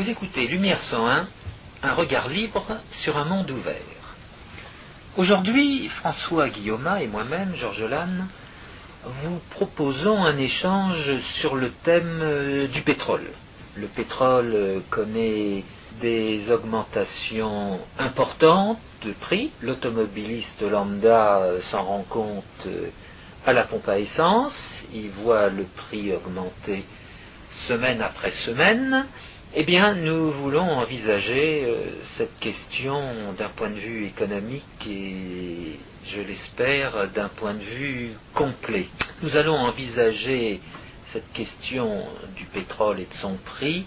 Vous écoutez Lumière 101, un regard libre sur un monde ouvert. Aujourd'hui, François Guillaume et moi-même, Georges Lannes, vous proposons un échange sur le thème euh, du pétrole. Le pétrole euh, connaît des augmentations importantes de prix. L'automobiliste lambda euh, s'en rend compte à la pompe à essence. Il voit le prix augmenter semaine après semaine. Eh bien, nous voulons envisager cette question d'un point de vue économique et je l'espère, d'un point de vue complet. Nous allons envisager cette question du pétrole et de son prix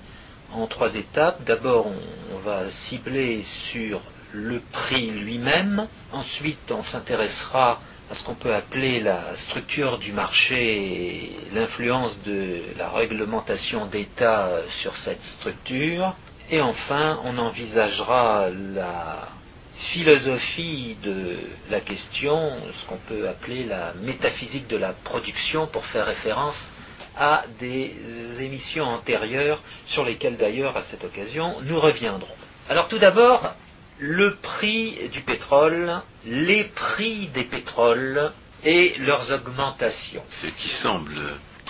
en trois étapes. D'abord, on, va cibler sur le prix lui-même. Ensuite, on s'intéressera ce qu'on peut appeler la structure du marché l'influence de la réglementation d'État sur cette structure. Et enfin, on envisagera la philosophie de la question, ce qu'on peut appeler la métaphysique de la production, pour faire référence à des émissions antérieures, sur lesquelles d'ailleurs, à cette occasion, nous reviendrons. Alors tout d'abord, le prix du pétrole, les prix des pétroles et leurs augmentations. Ce qui semble,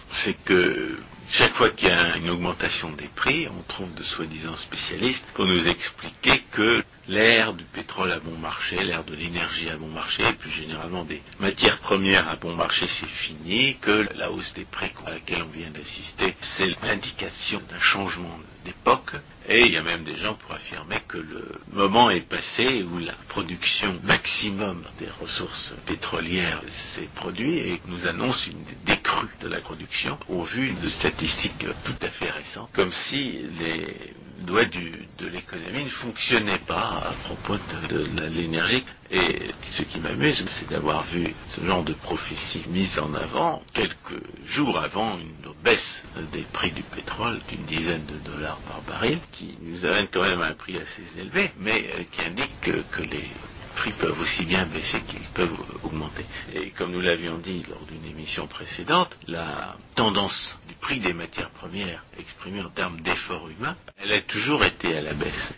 c'est que chaque fois qu'il y a une augmentation des prix, on trouve de soi-disant spécialistes pour nous expliquer que l'ère du pétrole à bon marché, l'ère de l'énergie à bon marché, et plus généralement des matières premières à bon marché, c'est fini, que la hausse des prix à laquelle on vient d'assister, c'est l'indication d'un changement d'époque, et il y a même des gens pour affirmer que le moment est passé où la production maximum des ressources pétrolières s'est produite et nous annonce une décrue de la production au vu de statistiques tout à fait récentes, comme si les doigt de l'économie ne fonctionnait pas à propos de, l'énergie. Et ce qui m'amuse, c'est d'avoir vu ce genre de prophétie mise en avant quelques jours avant une baisse des prix du pétrole d'une dizaine de dollars par baril, qui nous amène quand même à un prix assez élevé, mais euh, qui indique que les prix peuvent aussi bien baisser qu'ils peuvent augmenter. Et comme nous l'avions dit lors d'une émission précédente, la tendance du prix des matières premières exprimée en termes d'effort humain, elle a toujours été à la baisse.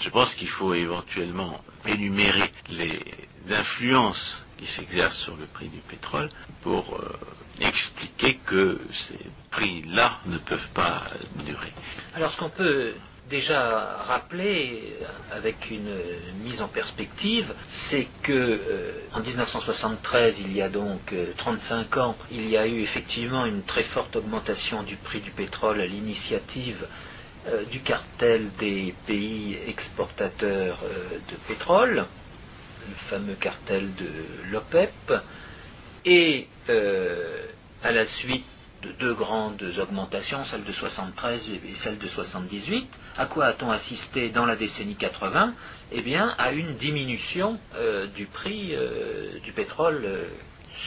Je pense qu'il faut éventuellement énumérer les influences qui s'exercent sur le prix du pétrole pour euh, expliquer que ces prix-là ne peuvent pas durer. Alors ce qu'on peut déjà rappelé avec une mise en perspective, c'est que euh, en 1973, il y a donc 35 euh, ans, il y a eu effectivement une très forte augmentation du prix du pétrole à l'initiative euh, du cartel des pays exportateurs de pétrole, le fameux cartel de l'OPEP, et à la suite de deux grandes augmentations, celle de 73 et celle de 78. À quoi a-t-on assisté dans la décennie 80 Eh bien, à une diminution euh, du prix euh, du pétrole euh,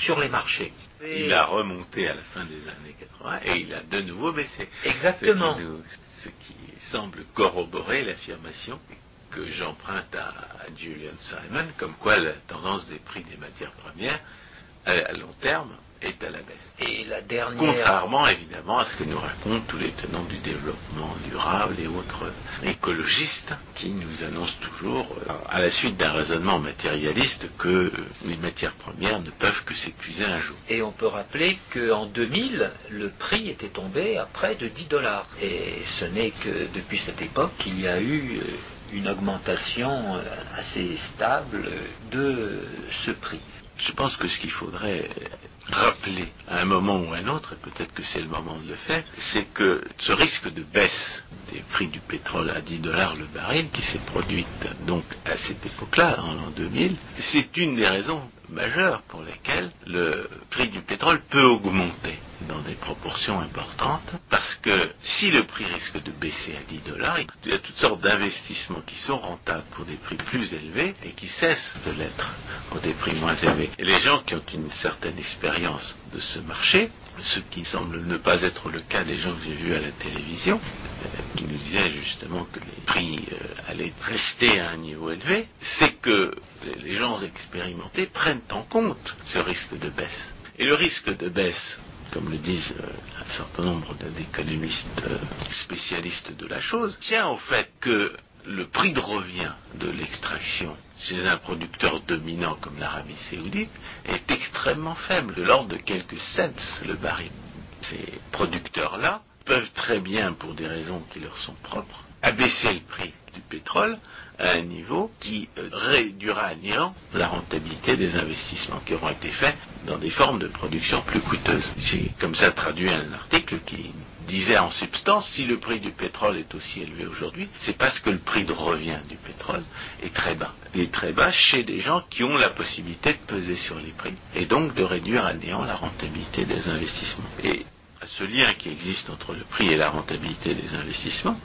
sur les marchés. Il a remonté à la fin des années 80 et il a de nouveau baissé. Exactement. Ce qui, semble corroborer l'affirmation que j'emprunte à, Julian Simon, comme quoi la tendance des prix des matières premières à long terme est à la baisse. Et la dernière... Contrairement évidemment à ce que nous racontent tous les tenants du développement durable et autres écologistes qui nous annoncent toujours, euh, à la suite d'un raisonnement matérialiste, que les matières premières ne peuvent que s'épuiser un jour. Et on peut rappeler qu'en 2000, le prix était tombé à près de 10 dollars. Et ce n'est que depuis cette époque qu'il y a eu euh, une augmentation euh, assez stable de ce prix. Je pense que ce qu'il faudrait rappeler à un moment ou à un autre, et peut-être que c'est le moment de le faire, c'est que ce risque de baisse des prix du pétrole à 10 dollars le baril, qui s'est produite donc à cette époque-là, en l'an 2000, c'est une des raisons majeures pour lesquelles le prix du pétrole peut augmenter dans des proportions importantes, parce que si le prix risque de baisser à 10 dollars, il y a toutes sortes d'investissements qui sont rentables pour des prix plus élevés et qui cessent de l'être pour des prix moins élevés. Et les gens qui ont une certaine expérience de ce marché, ce qui semble ne pas être le cas des gens que j'ai vus à la télévision, euh, qui nous disaient justement que les prix euh, allaient rester à un niveau élevé, c'est que les gens expérimentés prennent en compte ce risque de baisse. Et le risque de baisse comme le disent euh, un certain nombre d'économistes euh, spécialistes de la chose, tient au fait que le prix de revient de l'extraction chez un producteur dominant comme l'Arabie saoudite est extrêmement faible, de l'ordre de quelques cents le baril. Ces producteurs-là peuvent très bien, pour des raisons qui leur sont propres, abaisser le prix du pétrole à un niveau qui euh, réduira à néant la rentabilité des investissements qui auront été faits dans des formes de production plus coûteuses. C'est comme ça traduit un article qui disait en substance, si le prix du pétrole est aussi élevé aujourd'hui, c'est parce que le prix de revient du pétrole est très bas. Il est très bas chez des gens qui ont la possibilité de peser sur les prix et donc de réduire à néant la rentabilité des investissements. Et ce lien qui existe entre le prix et la rentabilité des investissements,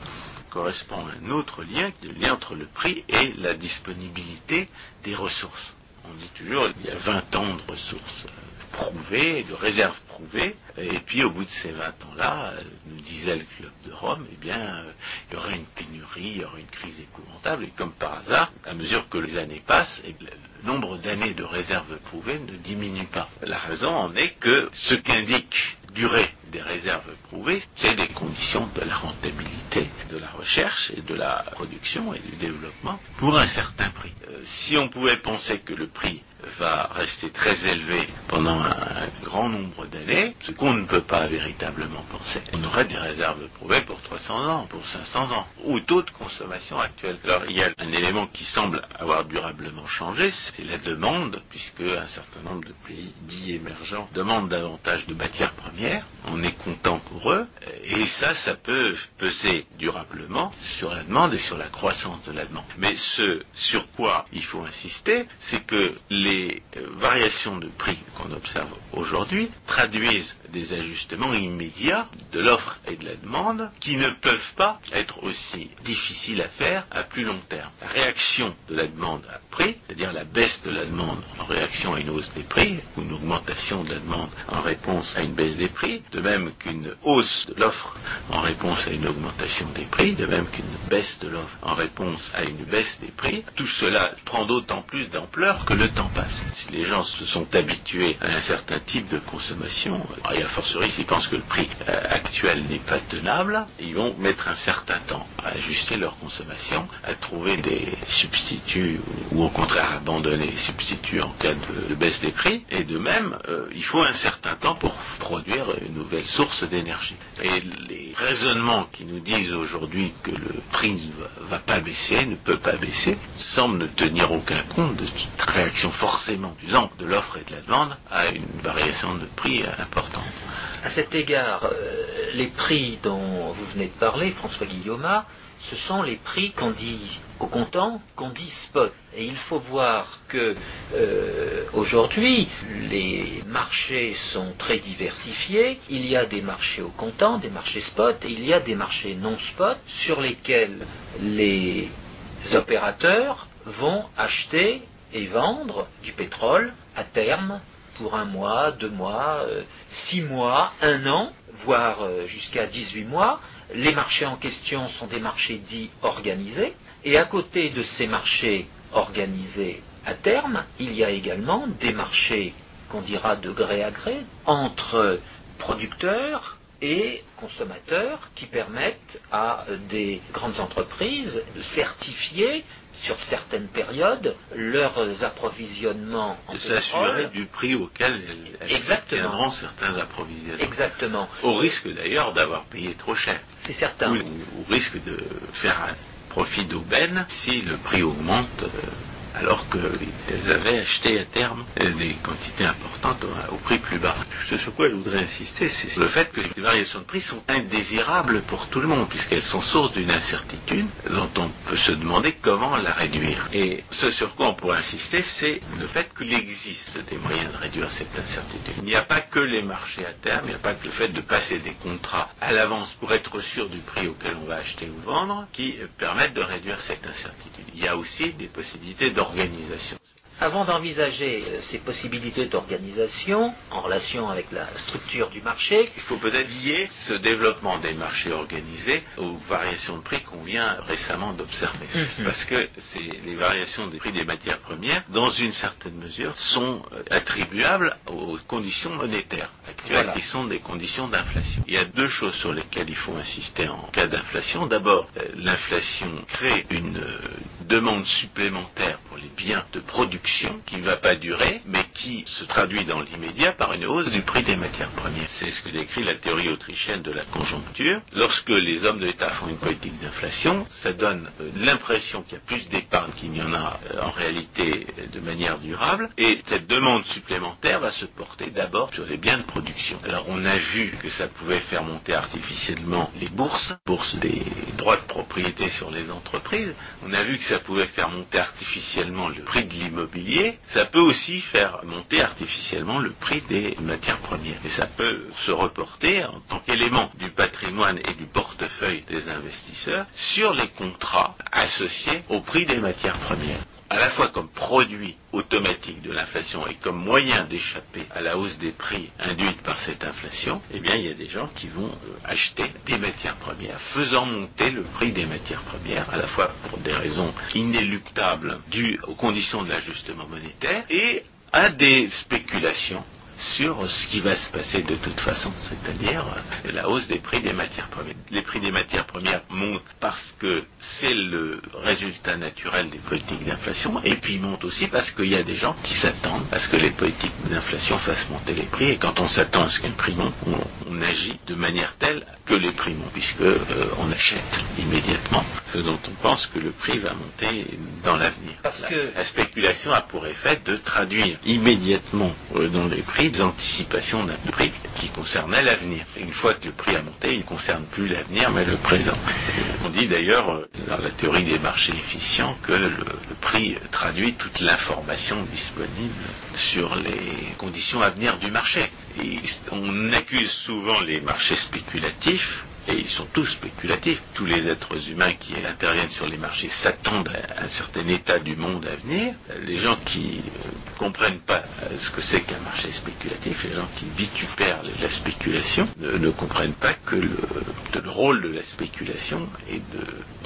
correspond un autre lien, le lien entre le prix et la disponibilité des ressources. On dit toujours qu'il y a 20 ans de ressources prouvées, de réserves prouvées, et puis au bout de ces 20 ans-là, nous disait le club de Rome, eh bien, il y aurait une pénurie, il y aurait une crise épouvantable, et comme par hasard, à mesure que les années passent, le nombre d'années de réserves prouvées ne diminue pas. La raison en est que ce qu'indique durée des réserves prouvées, c'est des conditions de la rentabilité de la recherche et de la production et du développement pour un certain prix. Euh, si on pouvait penser que le prix va rester très élevé pendant un, grand nombre d'années, ce qu'on ne peut pas véritablement penser, on aurait des réserves prouvées pour 300 ans, pour 500 ans, au taux de consommation actuel. Alors il y a un élément qui semble avoir durablement changé, c'est la demande, puisque un certain nombre de pays dits émergents demandent davantage de matières premières, on est content pour eux, et ça, ça peut peser durablement sur la demande et sur la croissance de la demande. Mais ce sur quoi il faut insister, c'est que les variations de prix qu'on observe aujourd'hui traduisent des ajustements immédiats de l'offre et de la demande qui ne peuvent pas être aussi difficiles à faire à plus long terme. La réaction de la demande à prix, c'est-à-dire la baisse de la demande en réaction à une hausse des prix, ou une augmentation de la demande en réponse à une baisse des prix, de même qu'une hausse de l'offre en réponse à une augmentation des prix, de même qu'une baisse de l'offre en réponse à une baisse des prix, tout cela prend d'autant plus d'ampleur que le temps passe. Si les gens se sont habitués à un certain type de consommation, et a fortiori s'ils pensent que le prix euh, actuel n'est pas tenable, ils vont mettre un certain temps à ajuster leur consommation, à trouver des substituts ou au contraire abandonner les substituts en cas de, baisse des prix. Et de même, euh, il faut un certain temps pour produire une nouvelle source d'énergie. Et les raisonnements qui nous disent aujourd'hui que le prix ne va pas baisser, ne peut pas baisser, semblent ne tenir aucun compte de cette réaction forcément usante de l'offre et de la demande à une variation de prix importante. À cet égard, euh, les prix dont vous venez de parler, François Guillaume, ce sont les prix qu'on dit au comptant, qu'on dit spot. Et il faut voir que euh, aujourd'hui, les marchés sont très diversifiés. Il y a des marchés au comptant, des marchés spot, et il y a des marchés non spot sur lesquels les opérateurs vont acheter et vendre du pétrole à terme pour un mois, deux mois, euh, six mois, un an, voire euh, jusqu'à 18 mois. Les marchés en question sont des marchés dits organisés. Et à côté de ces marchés organisés à terme, il y a également des marchés qu'on dira de gré à gré entre producteurs et consommateurs qui permettent à des grandes entreprises de certifier sur certaines périodes leurs approvisionnements en de s'assurer du prix auquel elles, Exactement. certains approvisionnements. Exactement. Au risque d'ailleurs d'avoir payé trop cher. C'est certain. Ou au risque de faire un profit d'aubaine si le prix augmente euh, alors qu'elles avaient acheté à terme des quantités importantes au, prix plus bas. Ce sur quoi je voudrais insister, c'est le fait que les variations de prix sont indésirables pour tout le monde, puisqu'elles sont source d'une incertitude dont on peut se demander comment la réduire. Et ce sur quoi on pourrait insister, c'est le fait qu'il existe des moyens de réduire cette incertitude. Il n'y a pas que les marchés à terme, il n'y a pas que le fait de passer des contrats à l'avance pour être sûr du prix auquel on va acheter ou vendre qui permettent de réduire cette incertitude. Il y a aussi des possibilités d'organisation. avant d'envisager euh, ces possibilités d'organisation en relation avec la structure du marché, Il faut peut-être lier ce développement des marchés organisés aux variations de prix qu'on vient récemment d'observer. Mhm. Parce que les variations des prix des matières premières, dans une certaine mesure, sont euh, attribuables aux conditions monétaires actuelles, Voilà. qui sont des conditions d'inflation. Il y a deux choses sur lesquelles il faut insister en cas d'inflation. D'abord, euh, l'inflation crée une demande supplémentaire pour les biens de production qui ne va pas durer, mais qui se traduit dans l'immédiat par une hausse du prix des matières premières. C'est ce que décrit la théorie autrichienne de la conjoncture. Lorsque les hommes de l'État font une politique d'inflation, ça donne euh, l'impression qu'il y a plus d'épargne qu'il n'y en a euh, en réalité euh, de manière durable, et cette demande supplémentaire va se porter d'abord sur les biens de production. Alors on a vu que ça pouvait faire monter artificiellement les bourses, bourses des droits de propriété sur les entreprises. On a vu que ça pouvait faire monter artificiellement le prix de l'immobilier. Ça peut aussi faire monter artificiellement le prix des matières premières. Et ça peut se reporter en tant qu'élément du patrimoine et du portefeuille des investisseurs sur les contrats associés au prix des matières premières à la fois comme produit automatique de l'inflation et comme moyen d'échapper à la hausse des prix induite par cette inflation, eh bien, il y a des gens qui vont euh, acheter des matières premières, faisant monter le prix des matières premières, à la fois pour des raisons inéluctables dues aux conditions de l'ajustement monétaire et à des spéculations sur ce qui va se passer de toute façon, c'est-à-dire euh, la hausse des prix des matières premières. Les prix des matières premières montent parce que c'est le résultat naturel des politiques d'inflation, et puis ils montent aussi parce qu'il y a des gens qui s'attendent à ce que les politiques d'inflation fassent monter les prix, et quand on s'attend à ce qu'un prix monte, on, on agit de manière telle que les prix montent, puisque euh, on achète immédiatement ce dont on pense que le prix va monter dans l'avenir. Parce la, que- la spéculation a pour effet de traduire immédiatement euh, dans les prix des anticipations d'un prix qui concernait l'avenir. Une fois que le prix a monté, il ne concerne plus l'avenir, mais le présent. On dit d'ailleurs, euh, dans la théorie des marchés efficients, que le, prix traduit toute l'information disponible sur les conditions à venir du marché. On accuse souvent les marchés spéculatifs et ils sont tous spéculatifs. Tous les êtres humains qui interviennent sur les marchés s'attendent à un certain état du monde à venir. Les gens qui ne comprennent pas euh, ce que c'est qu'un marché spéculatif, les gens qui vitupèrent la spéculation, ne, ne comprennent pas que le, rôle de la spéculation est de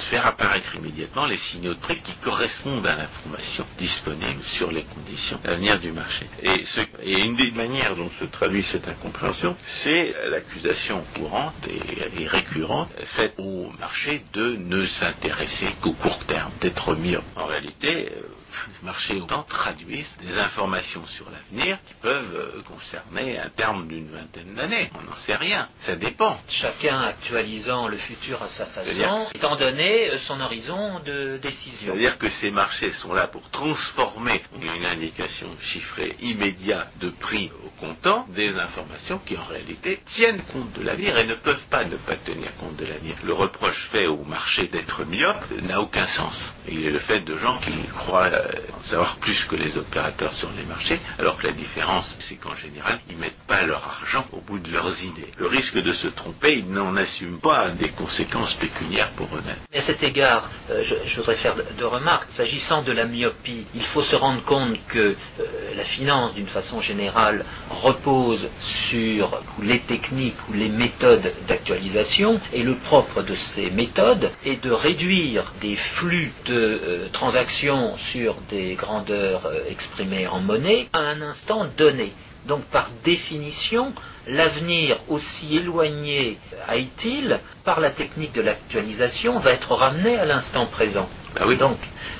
faire apparaître immédiatement les signaux de prix qui correspondent à l'information disponible sur les conditions à venir du marché. Et une des manières dont se traduit cette incompréhension, c'est l'accusation courante et, et récurrente faite au marché de ne s'intéresser qu'au court terme, d'être myope. En réalité, euh, les marchés autant traduisent des informations sur l'avenir qui peuvent euh, concerner un terme d'une vingtaine d'années. On n'en sait rien. Ça dépend. chacun actualisant le futur à sa façon, étant donné euh, son horizon de décision. C'est-à-dire que ces marchés sont là pour transformer une indication chiffrée immédiate de prix au comptant des informations qui en réalité tiennent compte de l'avenir et ne peuvent pas ne pas tenir compte de l'avenir. Le reproche fait au marché d'être myope n'a aucun sens. Il est le fait de gens qui croient en savoir plus que les opérateurs sur les marchés, alors que la différence, c'est qu'en général, ils mettent pas leur argent au bout de leurs idées. Le risque de se tromper, ils n'en assument pas des conséquences pécuniaires pour eux-mêmes. À cet égard, euh, je, je voudrais faire deux remarques. S'agissant de la myopie, il faut se rendre compte que euh, la finance, d'une façon générale, repose sur les techniques ou les méthodes d'actualisation, et le propre de ces méthodes est de réduire des flux de euh, transactions sur des grandeurs euh, exprimées en monnaie à un instant donné. Donc par définition, l'avenir, aussi éloigné aille-t-il, par la technique de l'actualisation, va être ramené à l'instant présent. Oui. Donc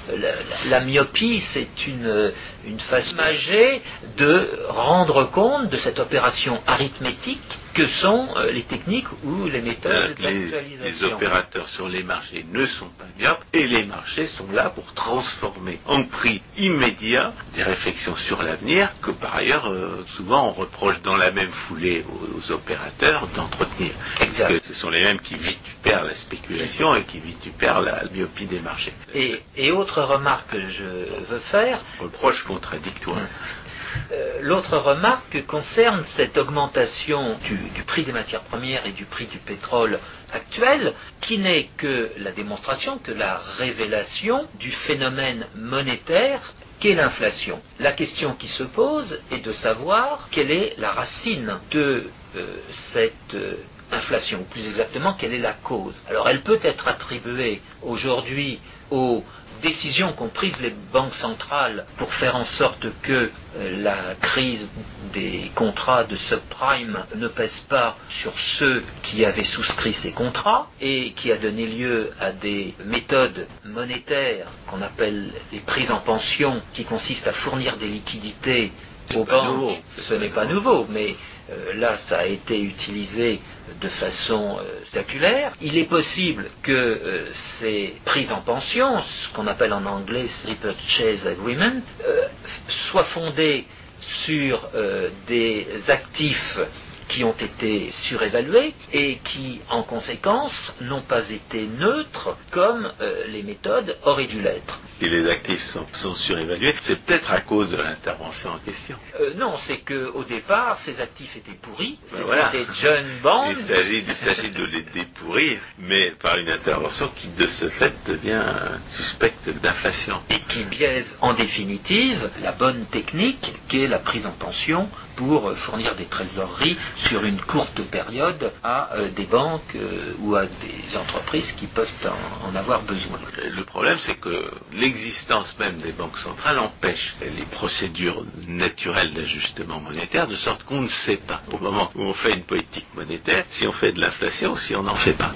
la, la- la myopie, c'est une, une façon imagée de rendre compte de cette opération arithmétique que sont euh, les techniques ou les méthodes les, les d'actualisation. opérateurs sur les marchés ne sont pas myopes et les marchés sont là pour transformer en prix immédiat des réflexions sur l'avenir que par ailleurs euh, souvent on reproche dans la même foulée aux, aux opérateurs d'entretenir. Exact. Parce que ce sont les mêmes qui vitupèrent la spéculation et qui vitupèrent la myopie des marchés. Et, et autre remarque que je veux faire, Reproche contradictoire. Euh, L'autre remarque concerne cette augmentation du, prix des matières premières et du prix du pétrole actuel, qui n'est que la démonstration, que la révélation du phénomène monétaire qu'est l'inflation. La question qui se pose est de savoir quelle est la racine de euh, cette euh, inflation, ou plus exactement quelle est la cause. Alors elle peut être attribuée aujourd'hui aux décisions qu'ont prises les banques centrales pour faire en sorte que euh, la crise des contrats de subprime ne pèse pas sur ceux qui avaient souscrit ces contrats et qui a donné lieu à des méthodes monétaires qu'on appelle les prises en pension qui consistent à fournir des liquidités aux banques. Ce n'est pas nouveau, mais là, ça a été utilisé de façon euh. Il est possible que euh, ces prises en pension, ce qu'on appelle en anglais repurchase agreement, euh, soient fondées sur euh, des actifs qui ont été surévalués et qui, en conséquence, n'ont pas été neutres comme euh, les méthodes auraient dû l'être. Si les actifs sont, sont surévalués, c'est peut-être à cause de l'intervention en question. Euh, non, c'est que au départ, ces actifs étaient pourris, Ben c'était voilà. des jeunes bandes. Il s'agit, il s'agit de les dépourir, mais par une intervention qui, de ce fait, devient suspecte d'inflation. et qui biaise en définitive la bonne technique qu'est la prise en pension pour fournir des trésoreries sur une courte période à euh, des banques euh, ou à des entreprises qui peuvent en, avoir besoin. Le problème, c'est que l'existence même des banques centrales empêche les procédures naturelles d'ajustement monétaire, de sorte qu'on ne sait pas, au moment où on fait une politique monétaire, si on fait de l'inflation ou si on n'en fait pas.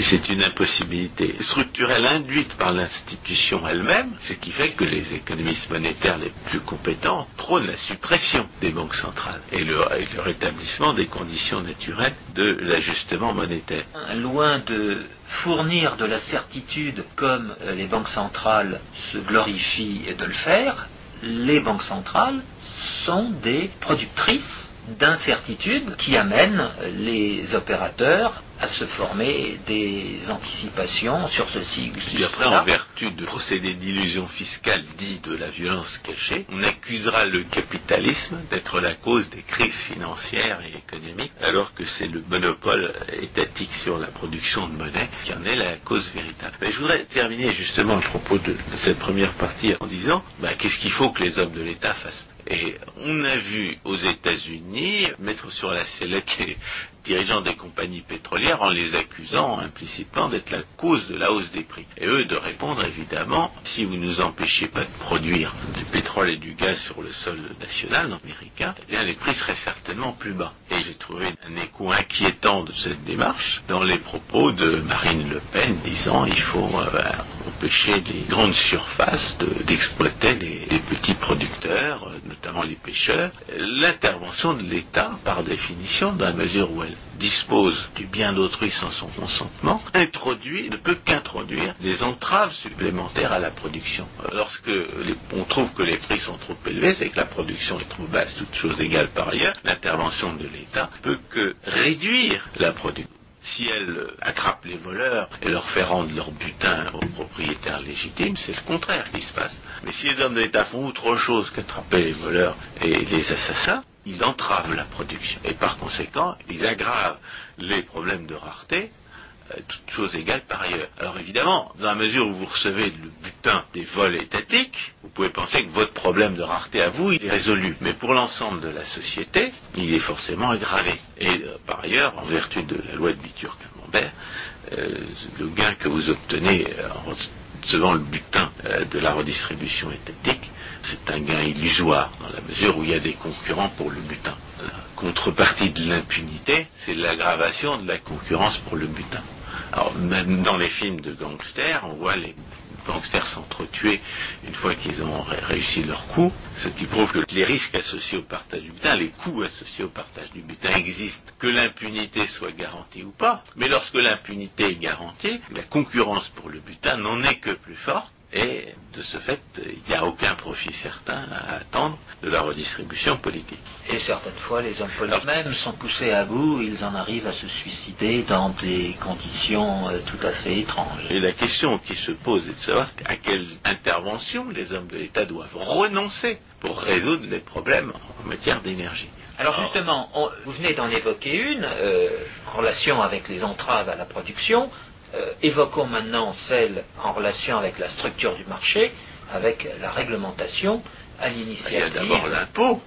C'est une impossibilité structurelle induite par l'institution elle-même, ce qui fait que les économistes monétaires les plus compétents prônent la suppression des banques centrales et le, et le rétablissement des conditions naturelles de l'ajustement monétaire. Loin de fournir de la certitude comme euh, les banques centrales se glorifient de le faire, les banques centrales sont des productrices d'incertitudes qui amènent les opérateurs à se former des anticipations sur ceci ou Puis sur après, en vertu de procédés d'illusion fiscale dit de la violence cachée, on accusera le capitalisme d'être la cause des crises financières et économiques, alors que c'est le monopole étatique sur la production de monnaie qui en est la cause véritable. Mais je voudrais terminer justement à propos de, de cette première partie en disant, bah, qu'est-ce qu'il faut que les hommes de l'État fassent? Et on a vu aux États-Unis mettre sur la sellette les dirigeants des compagnies pétrolières en les accusant implicitement d'être la cause de la hausse des prix. Et eux de répondre évidemment, si vous nous empêchez pas de produire du pétrole et du gaz sur le sol national américain, eh bien les prix seraient certainement plus bas. Et j'ai trouvé un écho inquiétant de cette démarche dans les propos de Marine Le Pen disant il faut euh, empêcher les grandes surfaces de- d'exploiter les, les petits producteurs, euh, notamment les pêcheurs. L'intervention de l'État, par définition, dans la mesure où elle dispose du bien d'autrui sans son consentement, introduit, ne peut qu'introduire des entraves supplémentaires à la production. Lorsque on trouve que les prix sont trop élevés, c'est que la production est trop basse, toutes choses égales par ailleurs, l'intervention de l'État peut que réduire la production. Si elle attrape les voleurs et leur fait rendre leur butin aux propriétaires légitimes, c'est le contraire qui se passe. Mais si les hommes de l'État font autre chose qu'attraper les voleurs et les assassins, ils entravent la production. Et par conséquent, ils aggravent les problèmes de rareté, euh, toutes choses égales par ailleurs. Alors évidemment, dans la mesure où vous recevez le butin des vols étatiques, vous pouvez penser que votre problème de rareté à vous, est résolu. Mais pour l'ensemble de la société, il est forcément aggravé. Et euh, par ailleurs, en vertu de la loi de Bitur-Camembert, euh, le gain que vous obtenez en recevant le butin de la redistribution étatique, c'est un gain illusoire dans la mesure où il y a des concurrents pour le butin. La contrepartie de l'impunité, c'est l'aggravation de la concurrence pour le butin. Alors, même dans les films de gangsters, on voit les gangsters s'entretuer une fois qu'ils ont ré- réussi leur coup, ce qui prouve que les risques associés au partage du butin, les coûts associés au partage du butin existent, que l'impunité soit garantie ou pas, mais lorsque l'impunité est garantie, la concurrence pour le butin n'en est que plus forte, et de ce fait, il n'y a aucun profit certain à attendre de la redistribution politique. Et certaines fois, les hommes politiques même sont poussés à bout, ils en arrivent à se suicider dans des conditions euh, tout à fait étranges. Et la question qui se pose est de savoir à quelle intervention les hommes de l'État doivent renoncer pour résoudre les problèmes en matière d'énergie. Alors justement, on- vous venez d'en évoquer une euh, en relation avec les entraves à la production. Euh, évoquons maintenant celle en relation avec la structure du marché, avec la réglementation à Il y a l'initiative. d'abord l'impôt.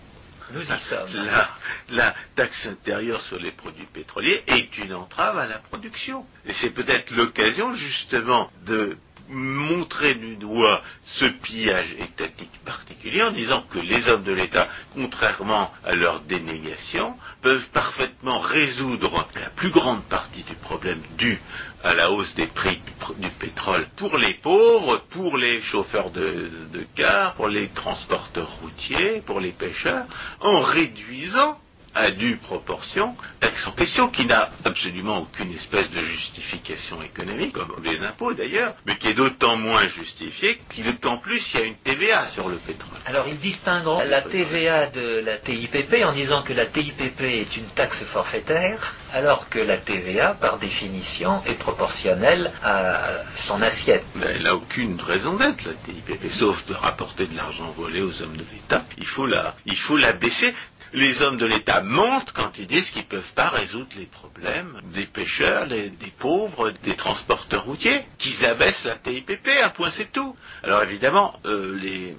Nous y sommes. La, la taxe intérieure sur les produits pétroliers est une entrave à la production. Et c'est peut-être l'occasion justement de montrer du doigt ce pillage étatique particulier en disant que les hommes de l'État, contrairement à leur dénégation, peuvent parfaitement résoudre la plus grande partie du problème dû à la hausse des prix du, pétrole pour les pauvres, pour les chauffeurs de, de car, pour les transporteurs routiers, pour les pêcheurs, en réduisant à due proportion taxe en question qui n'a absolument aucune espèce de justification économique, comme les impôts d'ailleurs, mais qui est d'autant moins justifiée qu'en plus il y a une TVA sur le pétrole. Alors ils distingueront la TVA de la TIPP en disant que la TIPP est une taxe forfaitaire, alors que la TVA, par définition, est proportionnelle à son assiette. Elle n'a aucune raison d'être, la TIPP, sauf de rapporter de l'argent volé aux hommes de l'État. Il faut la, il faut la baisser. Les hommes de l'État mentent quand ils disent qu'ils ne peuvent pas résoudre les problèmes des pêcheurs, des, pauvres, des transporteurs routiers, qu'ils abaissent la TIPP, un point c'est tout. Alors évidemment, euh, les,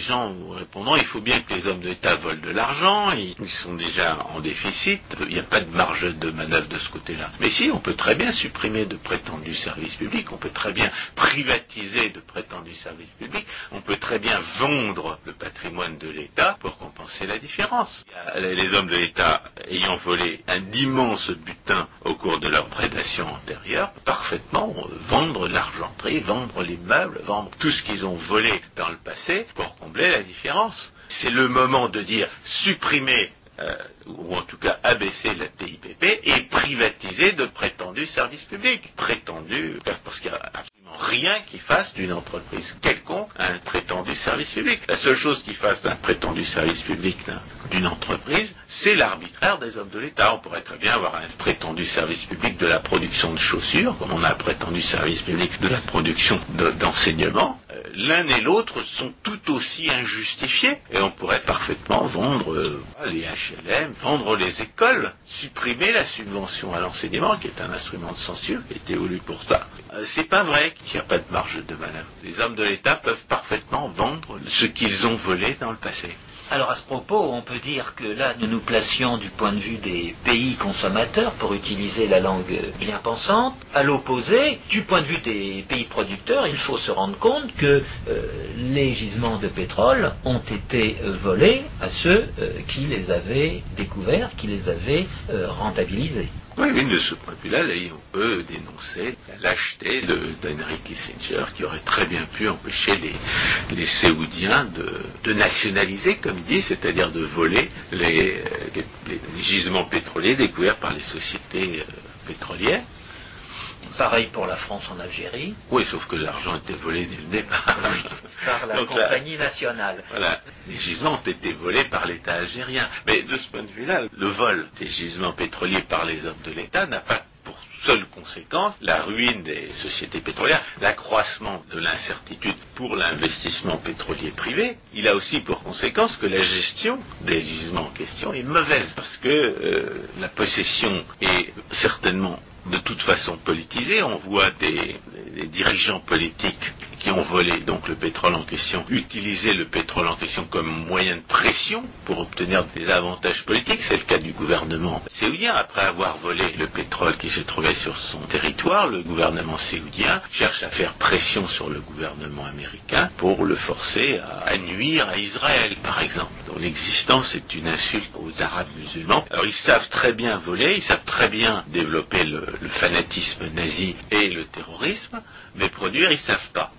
gens vous répondront, il faut bien que les hommes de l'État volent de l'argent, ils, ils sont déjà en déficit, il n'y a pas de marge de manœuvre de ce côté-là. Mais si, on peut très bien supprimer de prétendus services publics, on peut très bien privatiser de prétendus services publics, on peut très bien vendre le patrimoine de l'État pour compenser la différence. Y Les hommes de l'État ayant volé un immense butin au cours de leur prédation antérieure, parfaitement euh, vendre l'argenterie, vendre les meubles, vendre tout ce qu'ils ont volé dans le passé pour combler la différence. C'est le moment de dire supprimer euh, ou en tout cas abaisser la TIPP et privatiser de prétendus services publics. Prétendus, parce qu'il n'y a rien qui fasse d'une entreprise quelconque un prétendu service public. La seule chose qui fasse d'un prétendu service public d'un- d'une entreprise, c'est l'arbitraire des hommes de l'État. On pourrait très bien avoir un prétendu service public de la production de chaussures, comme on a un prétendu service public de la production de- d'enseignement. Euh, L'un et l'autre sont tout aussi injustifiés et on pourrait parfaitement vendre euh, les HLM, vendre les écoles, supprimer la subvention à l'enseignement qui est un instrument de censure qui été voulu pour ça. Euh, C'est pas vrai qu'il n'y a pas de marge de manœuvre. Les hommes de l'État peuvent parfaitement vendre ce qu'ils ont volé dans le passé. Alors à ce propos, on peut dire que là, nous nous placions du point de vue des pays consommateurs, pour utiliser la langue bien pensante. À l'opposé, du point de vue des pays producteurs, il faut se rendre compte que euh, les gisements de pétrole ont été euh, volés à ceux euh, qui les avaient découverts, qui les avaient rentabilisés. Oui, oui, de ce point de vue-là, là, on peut dénoncer la lâcheté d'Henry Kissinger qui aurait très bien pu empêcher les, les Séoudiens de, de nationaliser, comme c'est-à-dire de voler les, euh, les- gisements pétroliers découverts par les sociétés euh, pétrolières. Pareil pour la France en Algérie, Oui, sauf que l'argent était volé dès le départ. par la Donc compagnie nationale. Voilà. Les gisements ont été volés par l'État algérien. Mais de ce point de vue-là, le vol des gisements pétroliers par les hommes de l'État n'a pas seule conséquence la ruine des sociétés pétrolières, l'accroissement de l'incertitude pour l'investissement pétrolier privé. Il a aussi pour conséquence que la gestion des gisements en question est mauvaise parce que euh, la possession est certainement de toute façon politisée. On voit des, des dirigeants politiques qui ont volé donc le pétrole en question, utiliser le pétrole en question comme moyen de pression pour obtenir des avantages politiques. C'est le cas du gouvernement séoudien. Après avoir volé le pétrole qui se trouvait sur son territoire, le gouvernement séoudien cherche à faire pression sur le gouvernement américain pour le forcer à, nuire à Israël, par exemple, dont l'existence est une insulte aux Arabes musulmans. Alors ils savent très bien voler, ils savent très bien développer le, fanatisme nazi et le terrorisme, mais produire, ils savent pas.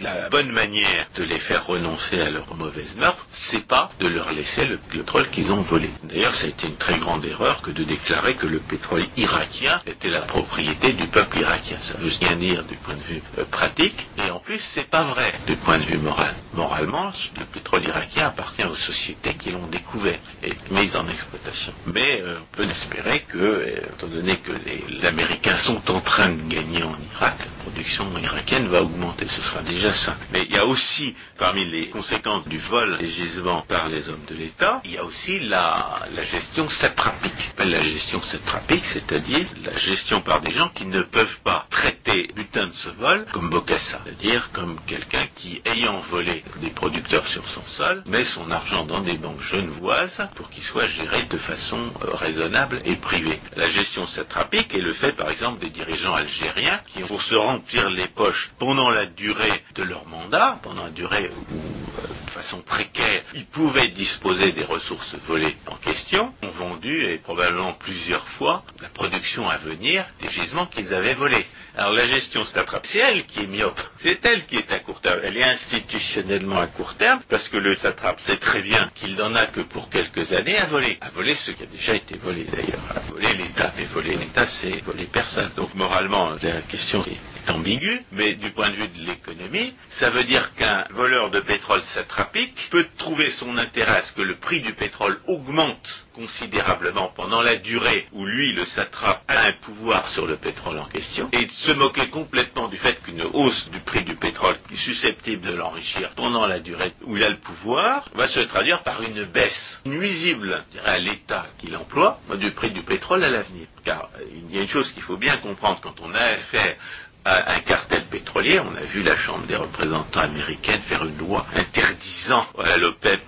La bonne manière de les faire renoncer à leur mauvaise meurtre, c'est pas de leur laisser le pétrole qu'ils ont volé. D'ailleurs, ça a été une très grande erreur que de déclarer que le pétrole irakien était la propriété du peuple irakien. Ça veut rien dire du point de vue euh, pratique, et en plus, c'est pas vrai du point de vue moral. Moralement, le pétrole irakien appartient aux sociétés qui l'ont découvert et mis en exploitation. Mais euh, on peut espérer que, euh, étant donné que les Américains sont en train de gagner en Irak, la production irakienne va augmenter. Ce sera déjà ça. Mais il y a aussi, parmi les conséquences du vol des gisements par les hommes de l'État, il y a aussi la, la gestion satrapique. La gestion satrapique, c'est-à-dire la gestion par des gens qui ne peuvent pas traiter butin de ce vol comme Bokassa, c'est-à-dire comme quelqu'un qui, ayant volé des producteurs sur son sol, met son argent dans des banques genevoises pour qu'il soit géré de façon euh, raisonnable et privée. La gestion satrapique est le fait, par exemple, des dirigeants algériens qui, pour se remplir les poches pendant la durée de leur mandat, pendant la durée où, euh, de façon précaire, ils pouvaient disposer des ressources volées en question, ont vendu, et probablement plusieurs fois, la production à venir des gisements qu'ils avaient volés. Alors la gestion satrape, c'est elle qui est myope, c'est elle qui est à court terme, elle est institutionnellement à court terme, parce que le satrape sait très bien qu'il n'en a que pour quelques années à voler, à voler ce qui a déjà été volé d'ailleurs, à voler l'État, mais voler l'État c'est voler personne. Donc moralement, la question est est ambigu, mais du point de vue de l'économie, ça veut dire qu'un voleur de pétrole satrapique peut trouver son intérêt à ce que le prix du pétrole augmente considérablement pendant la durée où lui, le satrape, a un pouvoir sur le pétrole en question, et se moquer complètement du fait qu'une hausse du prix du pétrole qui est susceptible de l'enrichir pendant la durée où il a le pouvoir, va se traduire par une baisse nuisible à l'État qu'il emploie du prix du pétrole à l'avenir. Car euh, il y a une chose qu'il faut bien comprendre quand on a affaire un cartel pétrolier. On a vu la Chambre des représentants américaine faire une loi interdisant à l'OPEP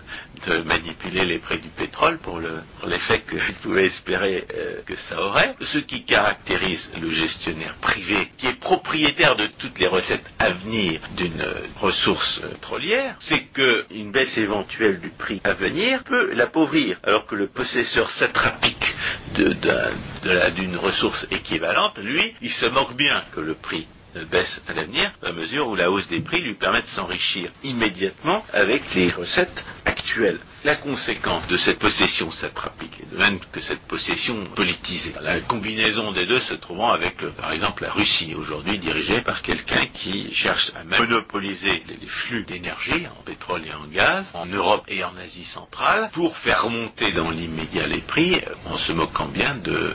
de manipuler les prix du pétrole pour le- l'effet que je pouvais espérer euh, que ça aurait. Ce qui caractérise le gestionnaire privé qui est propriétaire de toutes les recettes à venir d'une euh, ressource euh, pétrolière, c'est qu'une baisse éventuelle du prix à venir peut l'appauvrir, alors que le possesseur satrapique d'une ressource équivalente, lui, il se moque bien que le prix baisse à l'avenir, à mesure où la hausse des prix lui permet de s'enrichir immédiatement avec les recettes actuelles. La conséquence de cette possession satrapique, et de même que cette possession politisée, la combinaison des deux se trouvant avec, euh, par exemple, la Russie, aujourd'hui dirigée par quelqu'un qui cherche à monopoliser les flux d'énergie en pétrole et en gaz, en Europe et en Asie centrale, pour faire remonter dans l'immédiat les prix, euh, en se moquant bien de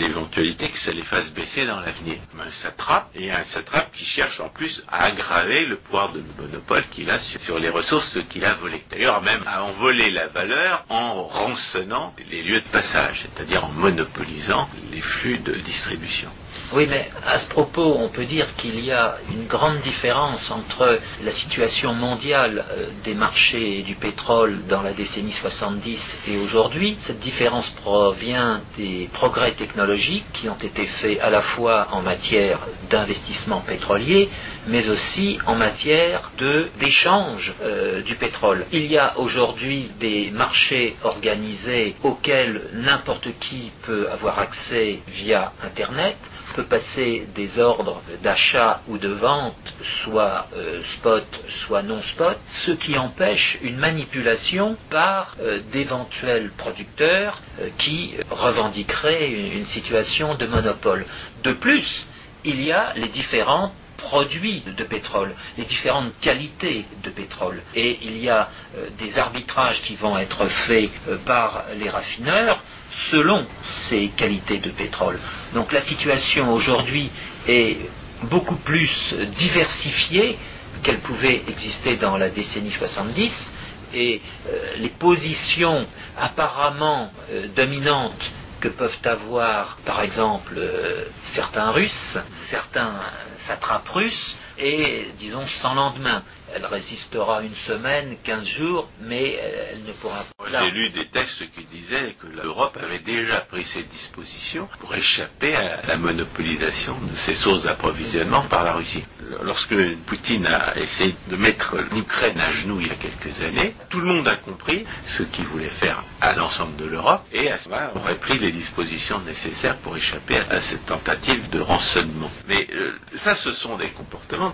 l'éventualité que ça les fasse baisser dans l'avenir. Un satrape, et un satrape qui cherche en plus à aggraver le pouvoir de monopole qu'il a sur, sur les ressources qu'il a volées. D'ailleurs, même à en voler la valeur en rançonnant les lieux de passage, c'est-à-dire en monopolisant les flux de distribution. Oui, mais à ce propos, on peut dire qu'il y a une grande différence entre la situation mondiale euh, des marchés du pétrole dans la décennie 70 et aujourd'hui. Cette différence provient des progrès technologiques qui ont été faits à la fois en matière d'investissement pétrolier, mais aussi en matière d'échange euh, du pétrole. Il y a aujourd'hui des marchés organisés auxquels n'importe qui peut avoir accès via Internet peut passer des ordres d'achat ou de vente, soit euh, spot, soit non spot, ce qui empêche une manipulation par euh, d'éventuels producteurs euh, qui revendiqueraient une, situation de monopole. De plus, il y a les différents produits de pétrole, les différentes qualités de pétrole. Et il y a des arbitrages qui vont être faits par les raffineurs selon ces qualités de pétrole. Donc la situation aujourd'hui est beaucoup plus diversifiée qu'elle pouvait exister dans la décennie 70 et euh, les positions apparemment euh, dominantes que peuvent avoir par exemple euh, certains Russes, certains satrapes russes, et disons sans lendemain. Elle résistera une semaine, quinze jours, mais euh, elle ne pourra pas. J'ai lu des textes qui disaient que l'Europe avait déjà pris ses dispositions pour échapper à la monopolisation de ses sources d'approvisionnement par la Russie. Lorsque Poutine a essayé de mettre l'Ukraine à genoux il y a quelques années, tout le monde a compris ce qu'il voulait faire à l'ensemble de l'Europe et à ce aurait pris les dispositions nécessaires pour échapper à cette tentative de rançonnement. Mais euh, ça, ce sont des comportements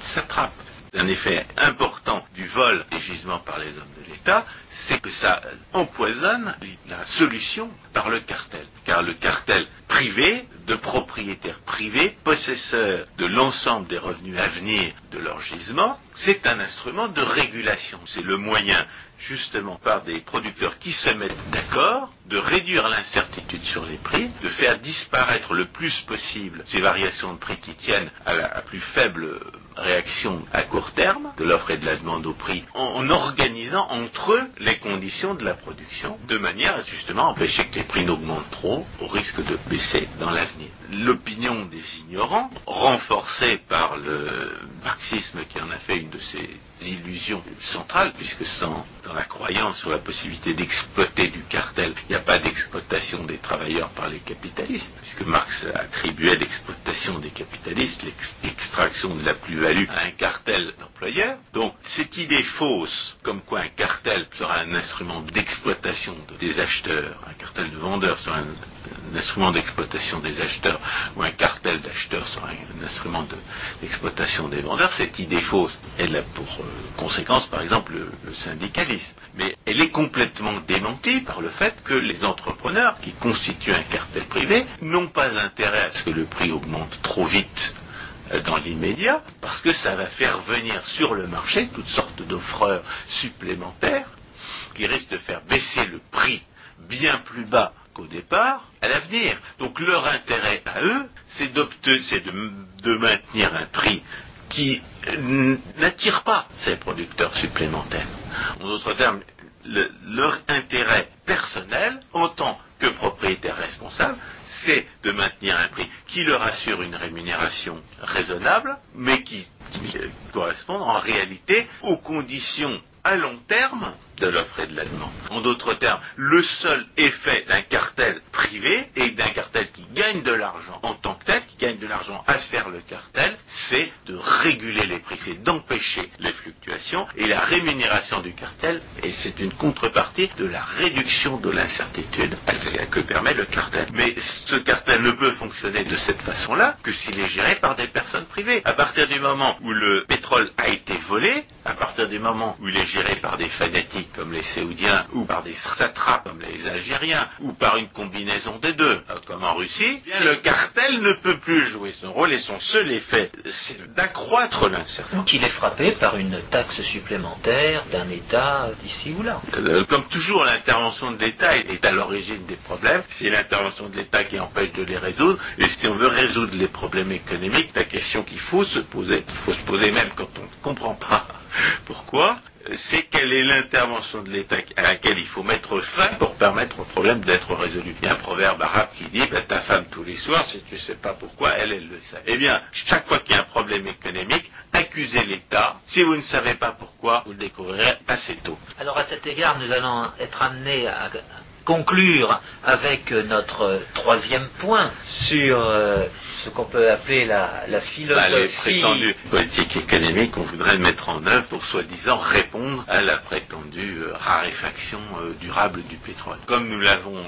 un effet important du vol des gisements par les hommes de l'État, c'est que ça empoisonne la solution par le cartel. Car le cartel privé, de propriétaires privés, possesseurs de l'ensemble des revenus à venir de leur gisement, c'est un instrument de régulation. C'est le moyen justement par des producteurs qui se mettent d'accord, de réduire l'incertitude sur les prix, de faire disparaître le plus possible ces variations de prix qui tiennent à la plus faible réaction à court terme de l'offre et de la demande au prix, en, organisant entre eux les conditions de la production, de manière à justement empêcher que les prix n'augmentent trop, au risque de baisser dans l'avenir. L'opinion des ignorants, renforcée par le marxisme qui en a fait une de ses illusions centrales, puisque sans dans la croyance sur la possibilité d'exploiter du cartel, il n'y a pas d'exploitation des travailleurs par les capitalistes, puisque Marx attribuait l'exploitation des capitalistes, l'extraction de la à un cartel d'employeurs. Donc cette idée fausse, comme quoi un cartel sera un instrument d'exploitation des acheteurs, un cartel de vendeurs sera un, instrument d'exploitation des acheteurs, ou un cartel d'acheteurs sera un, instrument d'exploitation des vendeurs, cette idée fausse, elle a pour euh, conséquence, par exemple, le syndicalisme. Mais elle est complètement démentie par le fait que les entrepreneurs qui constituent un cartel privé n'ont pas intérêt à ce que le prix augmente trop vite dans l'immédiat, parce que ça va faire venir sur le marché toutes sortes d'offreurs supplémentaires qui risquent de faire baisser le prix bien plus bas qu'au départ à l'avenir. Donc leur intérêt à eux, c'est de, de maintenir un prix qui n'attire pas ces producteurs supplémentaires. En d'autres termes, leur intérêt personnel en tant que propriétaire responsable, c'est de maintenir un prix qui leur assure une rémunération raisonnable, mais qui, correspond en réalité aux conditions à long terme de l'offre et de la demande. En d'autres termes, le seul effet d'un cartel privé et d'un cartel qui gagne de l'argent en tant que tel, qui gagne de l'argent à faire le cartel, c'est de réguler les prix, c'est d'empêcher les fluctuations et la rémunération du cartel, et c'est une contrepartie de la réduction de l'incertitude que permet le cartel. Mais ce cartel ne peut fonctionner de cette façon-là que s'il est géré par des personnes privées. À partir du moment où le pétrole a été volé, à partir du moment où il est géré par des fanatiques comme les Séoudiens ou par des satrapes comme les Algériens ou par une combinaison des deux, euh, comme en Russie, eh bien le cartel ne peut plus jouer son rôle et son seul effet, c'est d'accroître l'incertitude. Donc il est frappé par une taxe supplémentaire d'un État d'ici ou là. Euh, comme toujours, l'intervention de l'État est à l'origine des problèmes. C'est l'intervention de l'État qui empêche de les résoudre. Et si on veut résoudre les problèmes économiques, la question qu'il faut se poser, qu'il faut se poser même quand on ne comprend pas pourquoi c'est quelle est l'intervention de l'État à laquelle il faut mettre fin pour permettre au problème d'être résolu. Il y a un proverbe arabe qui dit ben, ta femme tous les soirs, si tu ne sais pas pourquoi, elle, elle le sait. Eh bien, chaque fois qu'il y a un problème économique, accusez l'État. Si vous ne savez pas pourquoi, vous le découvrirez assez tôt. Alors à cet égard, nous allons être amenés à conclure avec notre troisième point sur euh, ce qu'on peut appeler la, la philosophie. Bah, les prétendues politiques économiques qu'on voudrait mettre en œuvre pour soi-disant répondre à la prétendue euh, raréfaction euh, durable du pétrole. Comme nous l'avons,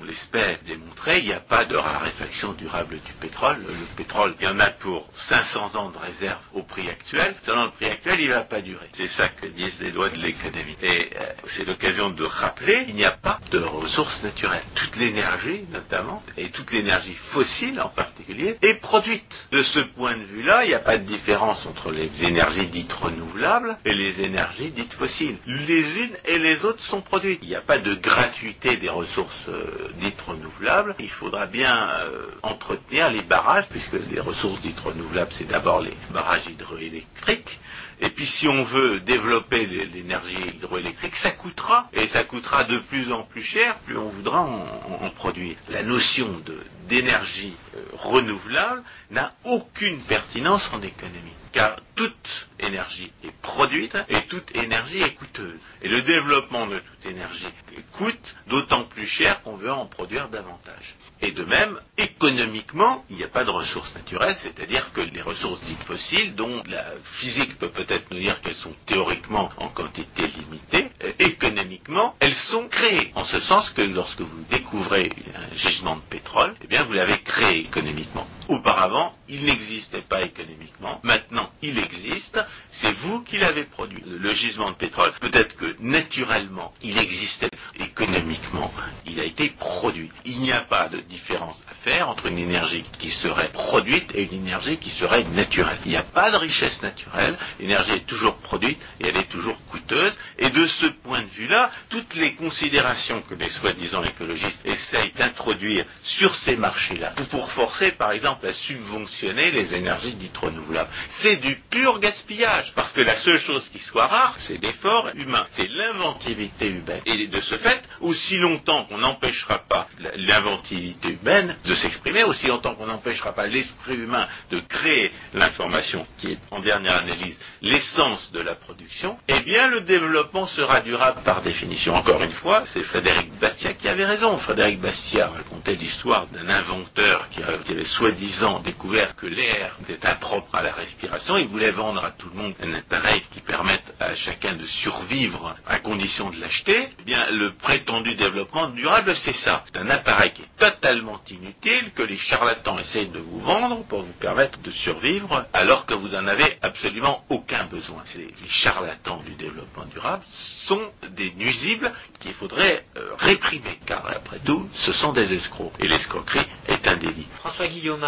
on l'espère, démontré, il n'y a pas de raréfaction durable du pétrole. Le pétrole, il y en a pour 500 ans de réserve au prix actuel. Selon le prix actuel, il ne va pas durer. C'est ça que disent les lois de l'économie. Et c'est l'occasion de rappeler, il n'y a pas de ressources naturelles. Toute l'énergie, notamment, et toute l'énergie fossile en particulier, est produite. De ce point de vue-là, il n'y a pas de différence entre les énergies dites renouvelables et les énergies dites fossiles. Les unes et les autres sont produites. Il n'y a pas de gratuité des ressources euh, dites renouvelables. Il faudra bien euh, entretenir les barrages, puisque les ressources dites renouvelables, c'est d'abord les barrages hydroélectriques. Et puis si on veut développer l'énergie hydroélectrique, ça coûtera. Et ça coûtera de plus en plus cher, plus on voudra en, produire. La notion d'énergie euh, renouvelable n'a aucune pertinence en économie. Car toute énergie est produite et toute énergie est coûteuse. Et le développement de toute énergie coûte d'autant plus cher qu'on veut en produire davantage. Et de même, économiquement, il n'y a pas de ressources naturelles, c'est-à-dire que les ressources dites fossiles, dont la physique peut peut-être nous dire qu'elles sont théoriquement en quantité limitée, économiquement, elles sont créées. En ce sens que lorsque vous découvrez un gisement de pétrole, eh bien vous l'avez créé économiquement. Auparavant, il n'existait pas économiquement. Maintenant, il existe. C'est vous qui l'avez produit. Le gisement de pétrole, peut-être que naturellement, il existait économiquement. Il a été produit. Il n'y a pas de différence à faire entre une énergie qui serait produite et une énergie qui serait naturelle. Il n'y a pas de richesse naturelle. L'énergie est toujours produite et elle est toujours coûteuse. Et de ce point de vue-là, toutes les considérations que les soi-disant écologistes essayent d'introduire sur ces marchés-là, pour forcer, par exemple, à subventionner les énergies dites renouvelables, du pur gaspillage. Parce que la seule chose qui soit rare, c'est l'effort humain, c'est l'inventivité humaine. Et de ce fait, aussi longtemps qu'on n'empêchera pas l'inventivité humaine de s'exprimer, aussi longtemps qu'on n'empêchera pas l'esprit humain de créer l'information, qui est en dernière analyse l'essence de la production, eh bien le développement sera durable par définition. Encore une fois, c'est Frédéric Bastiat qui avait raison. Frédéric Bastiat racontait l'histoire d'un inventeur qui avait soi-disant découvert que l'air était impropre à la respiration. Il voulait vendre à tout le monde un appareil qui permette à chacun de survivre à condition de l'acheter. Eh bien, le prétendu développement durable, c'est ça. C'est un appareil qui est totalement inutile, que les charlatans essayent de vous vendre pour vous permettre de survivre, alors que vous n'en avez absolument aucun besoin. Les charlatans du développement durable sont des nuisibles qu'il faudrait euh, réprimer, car après tout, ce sont des escrocs. Et l'escroquerie est un délit. François Guillaume,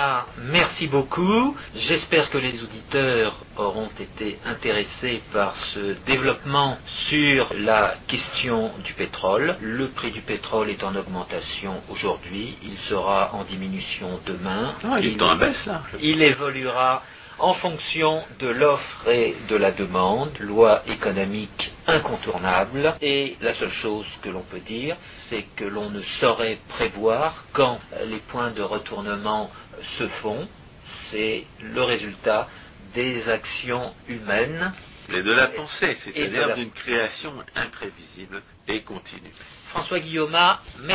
merci beaucoup. J'espère que les auditeurs auront été intéressés par ce développement sur la question du pétrole. Le prix du pétrole est en augmentation aujourd'hui, il sera en diminution demain. Non, il est en baisse là. Il évoluera en fonction de l'offre et de la demande, loi économique incontournable. Et la seule chose que l'on peut dire, c'est que l'on ne saurait prévoir quand les points de retournement se font. C'est le résultat des actions humaines. Et de la pensée, c'est-à-dire la- d'une création imprévisible et continue. François Guillaume, merci.